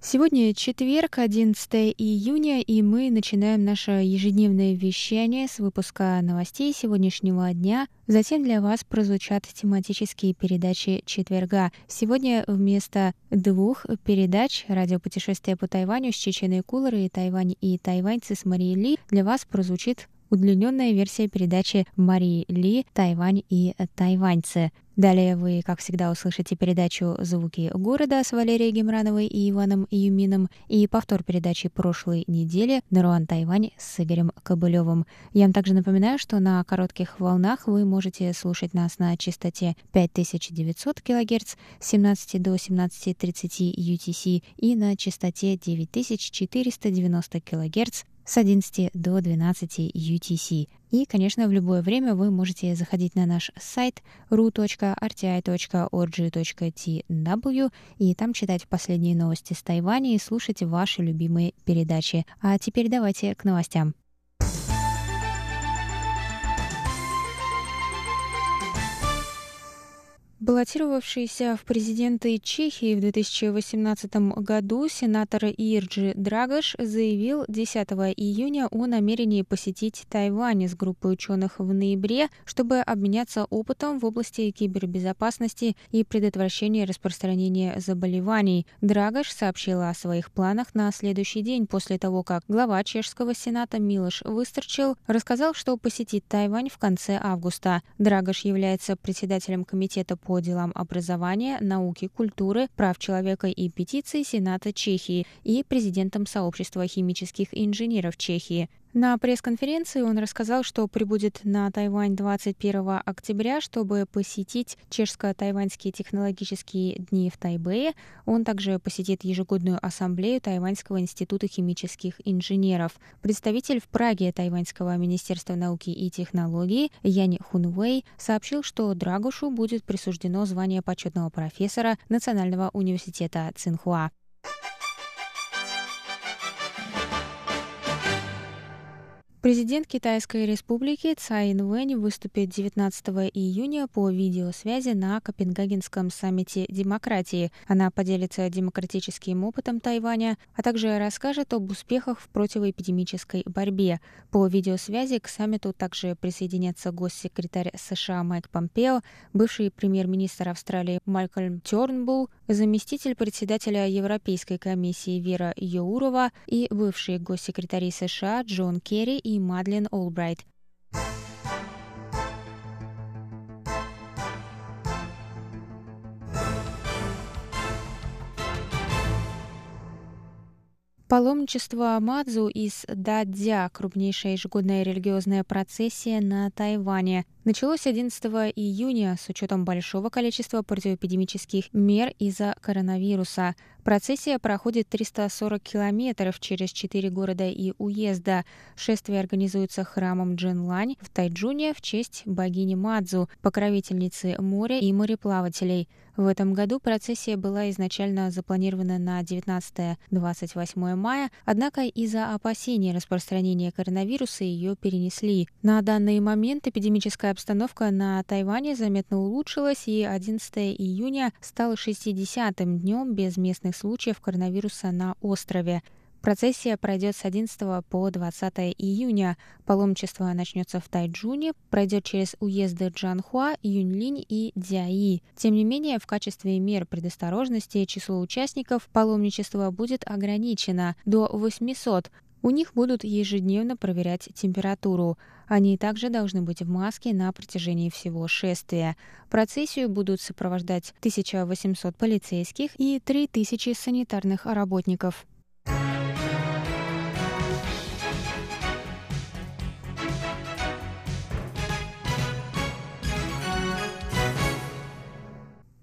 Сегодня четверг, 11 июня, и мы начинаем наше ежедневное вещание с выпуска новостей сегодняшнего дня. Затем для вас прозвучат тематические передачи четверга. Сегодня вместо двух передач «Радиопутешествие по Тайваню» с Чеченой Кулары и «Тайвань и тайваньцы» с Марией Ли для вас прозвучит удлиненная версия передачи Марии Ли «Тайвань и тайваньцы». Далее вы, как всегда, услышите передачу «Звуки города» с Валерией Гемрановой и Иваном Юмином и повтор передачи прошлой недели «Наруан Тайвань» с Игорем Кобылевым. Я вам также напоминаю, что на коротких волнах вы можете слушать нас на частоте 5900 кГц с 17 до 17.30 UTC и на частоте 9490 кГц с 11 до 12 UTC. И, конечно, в любое время вы можете заходить на наш сайт ru.rti.org.tw и там читать последние новости с Тайваня и слушать ваши любимые передачи. А теперь давайте к новостям. Баллотировавшийся в президенты Чехии в 2018 году сенатор Ирджи Драгош заявил 10 июня о намерении посетить Тайвань с группой ученых в ноябре, чтобы обменяться опытом в области кибербезопасности и предотвращения распространения заболеваний. Драгош сообщила о своих планах на следующий день после того, как глава чешского сената Милош Выстерчил рассказал, что посетит Тайвань в конце августа. Драгош является председателем комитета по по делам образования, науки, культуры, прав человека и петиций Сената Чехии и президентом Сообщества химических инженеров Чехии. На пресс-конференции он рассказал, что прибудет на Тайвань 21 октября, чтобы посетить чешско-тайваньские технологические дни в Тайбэе. Он также посетит ежегодную ассамблею Тайваньского института химических инженеров. Представитель в Праге Тайваньского министерства науки и технологий Янь Хунвей сообщил, что Драгушу будет присуждено звание почетного профессора Национального университета Цинхуа. Президент Китайской республики Цай Инвэнь выступит 19 июня по видеосвязи на Копенгагенском саммите демократии. Она поделится демократическим опытом Тайваня, а также расскажет об успехах в противоэпидемической борьбе. По видеосвязи к саммиту также присоединятся госсекретарь США Майк Помпео, бывший премьер-министр Австралии Малькольм Тернбул, заместитель председателя Европейской комиссии Вера Йоурова и бывший госсекретарь США Джон Керри и Мадлен Олбрайт. Паломничество Мадзу из Дадзя, крупнейшая ежегодная религиозная процессия на Тайване, началось 11 июня с учетом большого количества противоэпидемических мер из-за коронавируса. Процессия проходит 340 километров через четыре города и уезда. Шествие организуется храмом Дженлань в Тайджуне в честь богини Мадзу, покровительницы моря и мореплавателей. В этом году процессия была изначально запланирована на 19-28 мая, однако из-за опасений распространения коронавируса ее перенесли. На данный момент эпидемическая обстановка на Тайване заметно улучшилась, и 11 июня стало 60-м днем без местных случаев коронавируса на острове. Процессия пройдет с 11 по 20 июня. Паломничество начнется в Тайджуне, пройдет через уезды Джанхуа, Юньлинь и Дзяи. Тем не менее, в качестве мер предосторожности число участников паломничества будет ограничено до 800. У них будут ежедневно проверять температуру. Они также должны быть в маске на протяжении всего шествия. Процессию будут сопровождать 1800 полицейских и 3000 санитарных работников.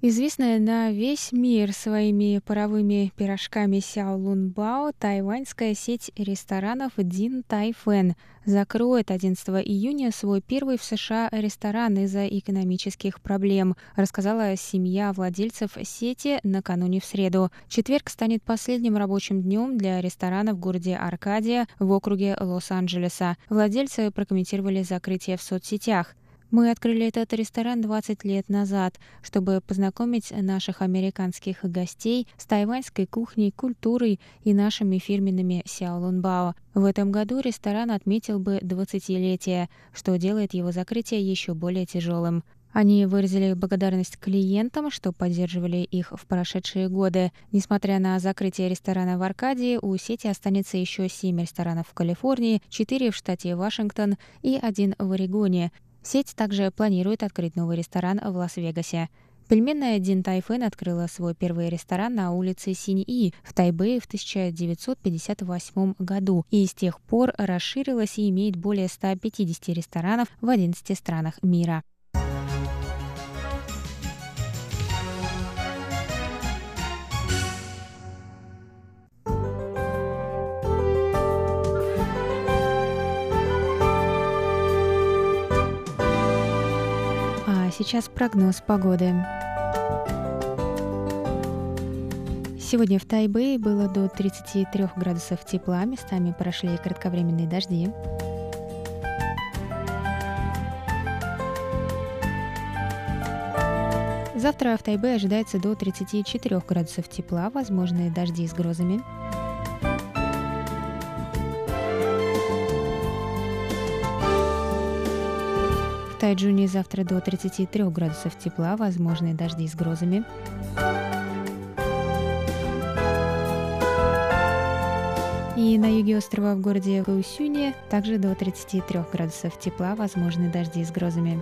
Известная на весь мир своими паровыми пирожками Сяо Лун Бао, тайваньская сеть ресторанов Дин Тайфэн закроет 11 июня свой первый в США ресторан из-за экономических проблем, рассказала семья владельцев сети накануне в среду. Четверг станет последним рабочим днем для ресторана в городе Аркадия в округе Лос-Анджелеса. Владельцы прокомментировали закрытие в соцсетях. Мы открыли этот ресторан 20 лет назад, чтобы познакомить наших американских гостей с тайваньской кухней, культурой и нашими фирменными сяолунбао. В этом году ресторан отметил бы 20-летие, что делает его закрытие еще более тяжелым. Они выразили благодарность клиентам, что поддерживали их в прошедшие годы. Несмотря на закрытие ресторана в Аркадии, у сети останется еще семь ресторанов в Калифорнии, четыре в штате Вашингтон и один в Орегоне. Сеть также планирует открыть новый ресторан в Лас-Вегасе. Пельменная Дин Тайфэн открыла свой первый ресторан на улице Синь-И в Тайбэе в 1958 году и с тех пор расширилась и имеет более 150 ресторанов в 11 странах мира. Сейчас прогноз погоды. Сегодня в Тайбэе было до 33 градусов тепла, местами прошли кратковременные дожди. Завтра в Тайбе ожидается до 34 градусов тепла, возможные дожди с грозами. Тайджуне завтра до 33 градусов тепла, возможные дожди с грозами. И на юге острова в городе Гаусюне также до 33 градусов тепла, возможны дожди с грозами.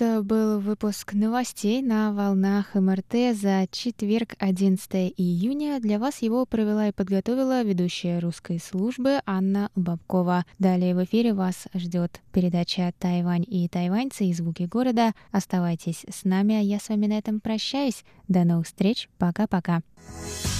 Это был выпуск новостей на волнах МРТ за четверг, 11 июня. Для вас его провела и подготовила ведущая русской службы Анна Бабкова. Далее в эфире вас ждет передача «Тайвань и тайваньцы» и «Звуки города». Оставайтесь с нами, а я с вами на этом прощаюсь. До новых встреч. Пока-пока. В